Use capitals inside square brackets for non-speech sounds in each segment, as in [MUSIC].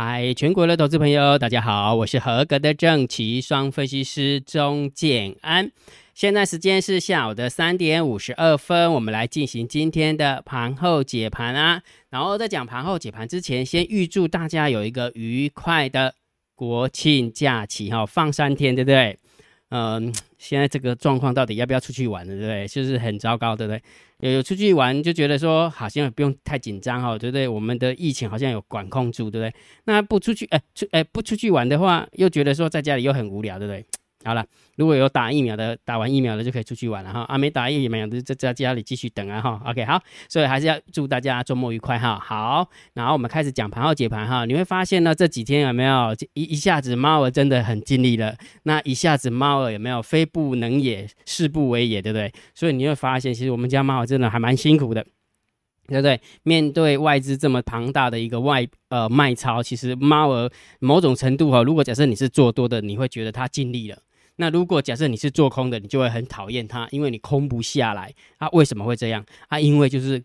嗨，全国的投资朋友，大家好，我是合格的正奇双分析师钟建安。现在时间是下午的三点五十二分，我们来进行今天的盘后解盘啊。然后在讲盘后解盘之前，先预祝大家有一个愉快的国庆假期哈，放三天，对不对？嗯，现在这个状况到底要不要出去玩对不对？就是很糟糕，对不对？有有出去玩就觉得说好像不用太紧张哈，对不对？我们的疫情好像有管控住，对不对？那不出去哎出哎不出去玩的话，又觉得说在家里又很无聊，对不对？好了，如果有打疫苗的，打完疫苗的就可以出去玩了哈。啊，没打疫苗的就在家里继续等啊哈。OK，好，所以还是要祝大家周末愉快哈。好，然后我们开始讲盘后解盘哈。你会发现呢，这几天有没有一一下子猫儿真的很尽力了，那一下子猫儿有没有非不能也，誓不为也，对不对？所以你会发现，其实我们家猫儿真的还蛮辛苦的，对不对？面对外资这么庞大的一个外呃卖超，其实猫儿某种程度哈，如果假设你是做多的，你会觉得它尽力了。那如果假设你是做空的，你就会很讨厌它，因为你空不下来。啊，为什么会这样？啊，因为就是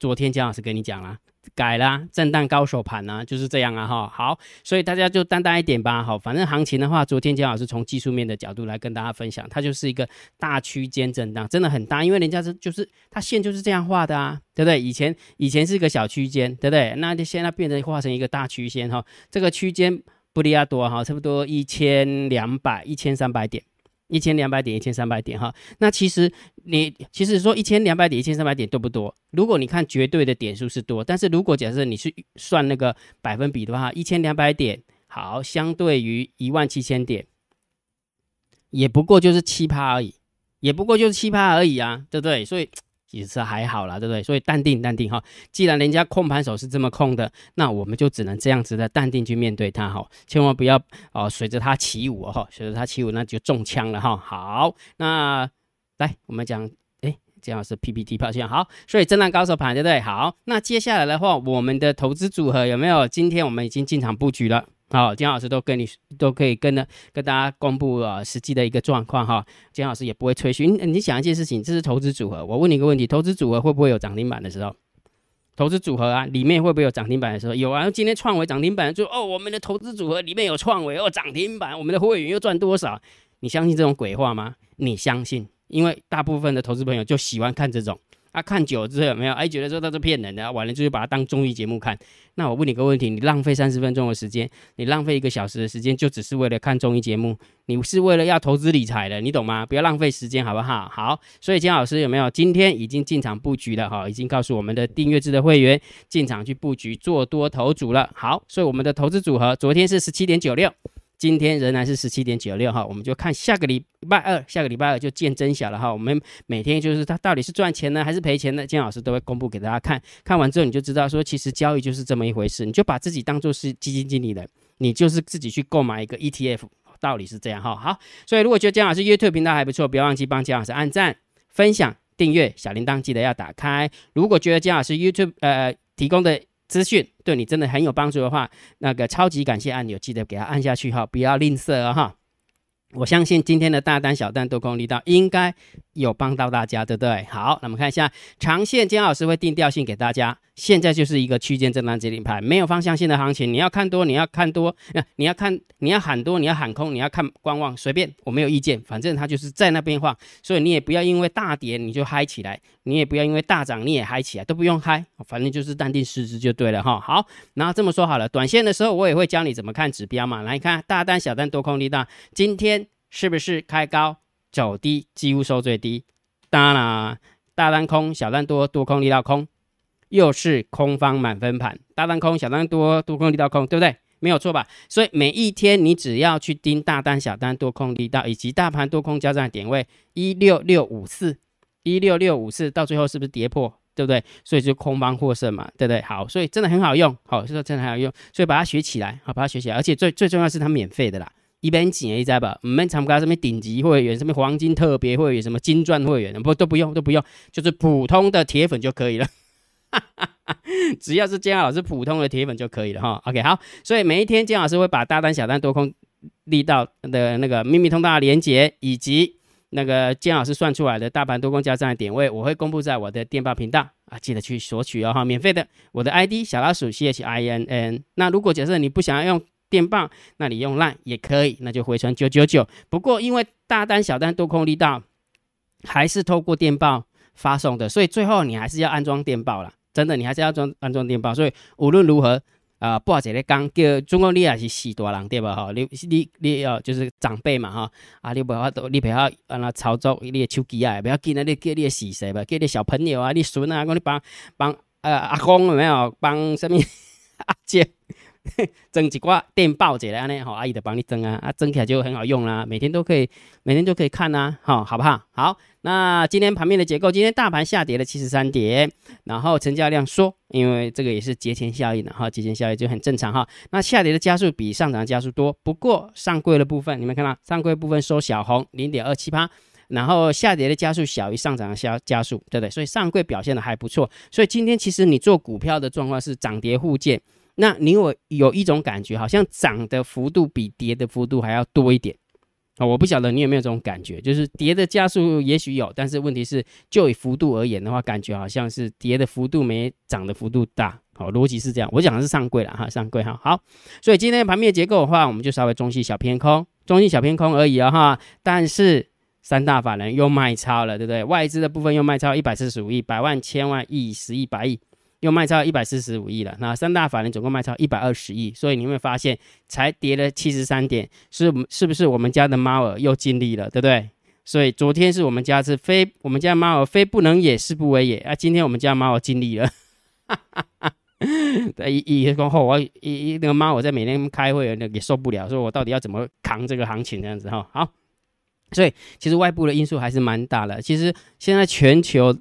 昨天姜老师跟你讲了，改啦，震荡高手盘啊，就是这样啊，哈。好，所以大家就淡淡一点吧，好，反正行情的话，昨天姜老师从技术面的角度来跟大家分享，它就是一个大区间震荡，真的很大，因为人家是就是它线就是这样画的啊，对不对？以前以前是一个小区间，对不对？那就现在变成画成一个大区间哈，这个区间。布利亚多哈，差不多一千两百、一千三百点，一千两百点、一千三百点哈。那其实你其实说一千两百点、一千三百点多不多？如果你看绝对的点数是多，但是如果假设你是算那个百分比的话，一千两百点好，相对于一万七千点，也不过就是七趴而已，也不过就是七趴而已啊，对不对？所以。也是还好啦，对不对？所以淡定淡定哈。既然人家控盘手是这么控的，那我们就只能这样子的淡定去面对它哈。千万不要哦，随着它起舞哈，随着它起舞那就中枪了哈。好，那来我们讲，哎，这样是 PPT 表现好，所以震荡高手盘对不对？好，那接下来的话，我们的投资组合有没有？今天我们已经进场布局了。好，金老师都跟你都可以跟呢，跟大家公布啊实际的一个状况哈。金老师也不会吹嘘。你你想一件事情，这是投资组合。我问你一个问题：投资组合会不会有涨停板的时候？投资组合啊，里面会不会有涨停板的时候？有啊。今天创维涨停板，就哦，我们的投资组合里面有创维哦，涨停板，我们的会员又赚多少？你相信这种鬼话吗？你相信？因为大部分的投资朋友就喜欢看这种。啊，看久了之后有没有？哎，觉得说他是骗人的，完了就是把它当综艺节目看。那我问你个问题：你浪费三十分钟的时间，你浪费一个小时的时间，就只是为了看综艺节目？你是为了要投资理财的，你懂吗？不要浪费时间，好不好？好，所以金老师有没有今天已经进场布局了？哈，已经告诉我们的订阅制的会员进场去布局做多头组了。好，所以我们的投资组合昨天是十七点九六。今天仍然是十七点九六哈，我们就看下个礼拜二，下个礼拜二就见真晓了哈。我们每天就是它到底是赚钱呢还是赔钱呢？金老师都会公布给大家看，看完之后你就知道说，其实交易就是这么一回事。你就把自己当做是基金经理人，你就是自己去购买一个 ETF，道理是这样哈。好，所以如果觉得姜老师 YouTube 频道还不错，不要忘记帮姜老师按赞、分享、订阅，小铃铛记得要打开。如果觉得姜老师 YouTube 呃提供的资讯对你真的很有帮助的话，那个超级感谢按钮记得给它按下去哈，不要吝啬啊哈。我相信今天的大单、小单多空力道应该有帮到大家，对不对？好，那我们看一下长线，姜老师会定调性给大家。现在就是一个区间震荡接力盘，没有方向性的行情。你要看多，你要看多，那你要看，你要喊多，你要喊空，你要看观望，随便，我没有意见。反正它就是在那边晃，所以你也不要因为大跌你就嗨起来，你也不要因为大涨你也嗨起来，都不用嗨，反正就是淡定失之就对了哈。好，然后这么说好了，短线的时候我也会教你怎么看指标嘛。来看大单、小单、多空力道，今天是不是开高走低，几乎收最低？当然啦，大单空，小单多，多空力道空。又是空方满分盘，大单空，小单多，多空力道空，对不对？没有错吧？所以每一天你只要去盯大单、小单、多空力道以及大盘多空交战点位一六六五四，一六六五四，到最后是不是跌破？对不对？所以就空方获胜嘛，对不对？好，所以真的很好用，好，说真的很好用，所以把它学起来，好，把它学起来，而且最最重要是它免费的啦，一边紧一在吧，我们参加什么顶级会员，什么黄金特别会员，什么金钻会员，不都不用都不用，就是普通的铁粉就可以了。[LAUGHS] 只要是姜老师普通的铁粉就可以了哈。OK，好，所以每一天姜老师会把大单、小单、多空力道的那个秘密通道连接，以及那个姜老师算出来的大盘多空交战的点位，我会公布在我的电报频道啊，记得去索取哦哈，免费的。我的 ID 小老鼠 C H I N N。那如果假设你不想要用电报，那你用烂也可以，那就回传九九九。不过因为大单小单多空力道还是透过电报发送的，所以最后你还是要安装电报了。真的，你还是要装安装电报。所以无论如何。啊，不好在咧讲，叫中国你也是死大人对吧？哈，你你你要就是长辈嘛哈，啊，你不要都你不要让他操作你的手机啊，不要紧啊，你叫你的死谁吧，叫你小朋友啊，你孙啊，讲你帮帮呃阿公有没有帮什么 [LAUGHS] 阿姐？蒸几挂电报起来呢？好，阿姨的帮你蒸啊，啊，蒸起来就很好用啦，每天都可以，每天都可以看呐，好，好不好？好，那今天盘面的结构，今天大盘下跌了七十三点，然后成交量缩，因为这个也是节前效应的哈，节前效应就很正常哈。那下跌的加速比上涨的加速多，不过上柜的部分，你们看到上柜部分收小红零点二七八，然后下跌的加速小于上涨的加加速，对不对？所以上柜表现的还不错，所以今天其实你做股票的状况是涨跌互见。那你有有一种感觉，好像涨的幅度比跌的幅度还要多一点啊！我不晓得你有没有这种感觉，就是跌的加速也许有，但是问题是就以幅度而言的话，感觉好像是跌的幅度没涨的幅度大。好，逻辑是这样。我讲的是上柜了哈，上柜哈。好，所以今天盘面结构的话，我们就稍微中性小偏空，中性小偏空而已啊哈。但是三大法人又卖超了，对不对？外资的部分又卖超一百四十五亿，百万、千万亿、十亿、百亿。又卖超一百四十五亿了，那三大法人总共卖超一百二十亿，所以你会发现才跌了七十三点，是是不是我们家的猫儿又尽力了，对不对？所以昨天是我们家是非我们家猫儿非不能也，是不为也啊！今天我们家猫儿尽力了，哈哈哈！一一过后，我一一那个猫我在每天开会，那也受不了，说我到底要怎么扛这个行情这样子哈？好，所以其实外部的因素还是蛮大的。其实现在全球。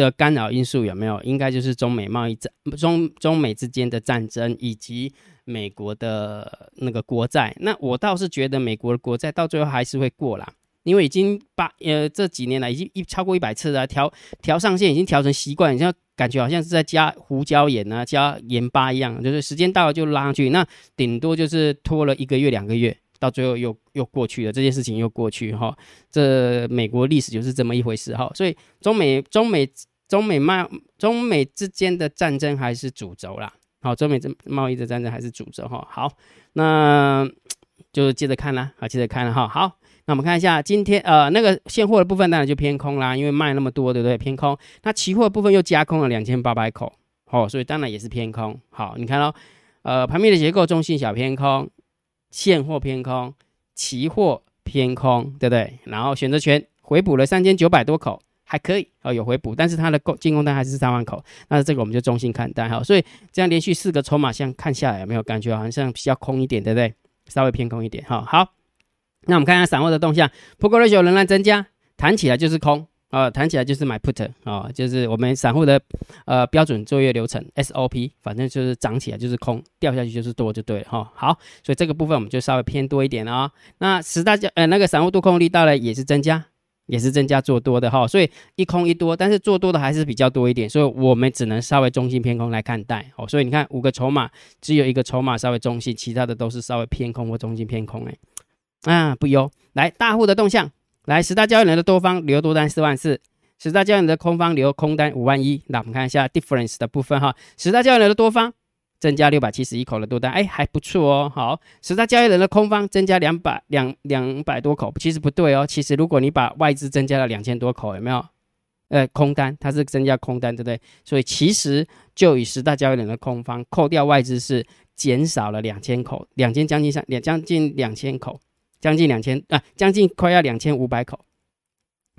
的干扰因素有没有？应该就是中美贸易战、中中美之间的战争，以及美国的那个国债。那我倒是觉得美国的国债到最后还是会过啦，因为已经把呃这几年来已经一超过一百次了，调调上限已经调成习惯，像感觉好像是在加胡椒盐啊、加盐巴一样，就是时间到了就拉上去，那顶多就是拖了一个月、两个月，到最后又又过去了，这件事情又过去哈。这美国历史就是这么一回事哈，所以中美中美。中美贸中美之间的战争还是主轴啦，好，中美这贸易的战争还是主轴哈。好，那就接着看啦，好，接着看了哈。好，那我们看一下今天呃那个现货的部分当然就偏空啦，因为卖那么多，对不对？偏空。那期货部分又加空了两千八百口，哦，所以当然也是偏空。好，你看喽，呃，盘面的结构中性小偏空，现货偏空，期货偏空，对不对？然后选择权回补了三千九百多口。还可以哦，有回补，但是它的购进攻单还是三万口，那这个我们就中性看待哈。所以这样连续四个筹码像看下来有没有感觉好像比较空一点，对不对？稍微偏空一点哈。好，那我们看一下散户的动向，Put ratio 仍然增加，弹起来就是空啊，弹起来就是买 Put 啊，就是我们散户的呃标准作业流程 SOP，反正就是涨起来就是空，掉下去就是多就对了哈。好，所以这个部分我们就稍微偏多一点啊。那十大家呃那个散户多空力道呢也是增加。也是增加做多的哈，所以一空一多，但是做多的还是比较多一点，所以我们只能稍微中性偏空来看待哦。所以你看五个筹码，只有一个筹码稍微中性，其他的都是稍微偏空或中性偏空哎。啊，不忧，来大户的动向，来十大交易人的多方留多单四万四，十大交易人的空方留空单五万一。那我们看一下 difference 的部分哈，十大交易人的多方。增加六百七十一口的多单，哎，还不错哦。好，十大交易人的空方增加两百两两百多口，其实不对哦。其实如果你把外资增加了两千多口，有没有？呃，空单它是增加空单，对不对？所以其实就以十大交易人的空方扣掉外资是减少了两千口，两千将近三两将近两千口，将近两千啊，将近快要两千五百口。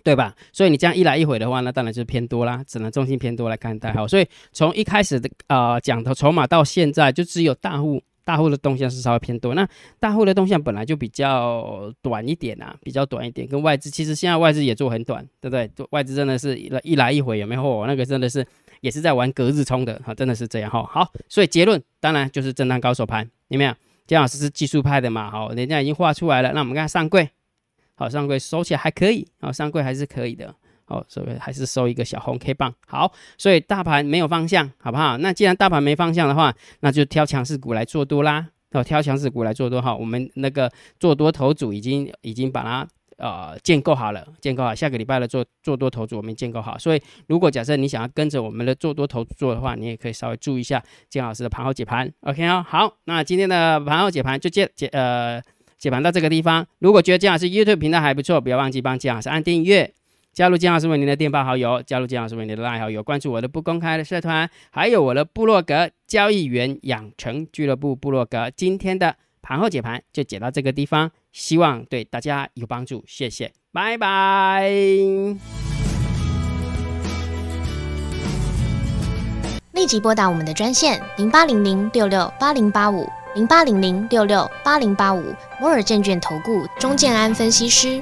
对吧？所以你这样一来一回的话，那当然就是偏多啦，只能重心偏多来看待。好，所以从一开始的啊讲的筹码到现在，就只有大户大户的动向是稍微偏多。那大户的动向本来就比较短一点啊，比较短一点。跟外资其实现在外资也做很短，对不对？外资真的是一一来一回有没有？那个真的是也是在玩隔日冲的哈，真的是这样哈。好，所以结论当然就是震荡高手盘，有没有？姜老师是技术派的嘛？好，人家已经画出来了。那我们看上柜。好，上柜收起来还可以，好，上柜还是可以的，好，所以还是收一个小红 K 棒，好，所以大盘没有方向，好不好？那既然大盘没方向的话，那就挑强势股来做多啦，哦，挑强势股来做多哈，我们那个做多头组已经已经把它呃建构好了，建构好，下个礼拜的做做多投资我们建构好。所以如果假设你想要跟着我们的做多投资做的话，你也可以稍微注意一下金老师的盘后解盘。OK 哦，好，那今天的盘后解盘就解解呃解盘到这个地方。如果觉得金老师 YouTube 频道还不错，不要忘记帮金老师按订阅。加入金老师为您的电报好友，加入金老师为您的拉好友，关注我的不公开的社团，还有我的部落格交易员养成俱乐部部落格。今天的盘后解盘就解到这个地方，希望对大家有帮助，谢谢，拜拜。立即拨打我们的专线零八零零六六八零八五零八零零六六八零八五摩尔证券投顾钟建安分析师。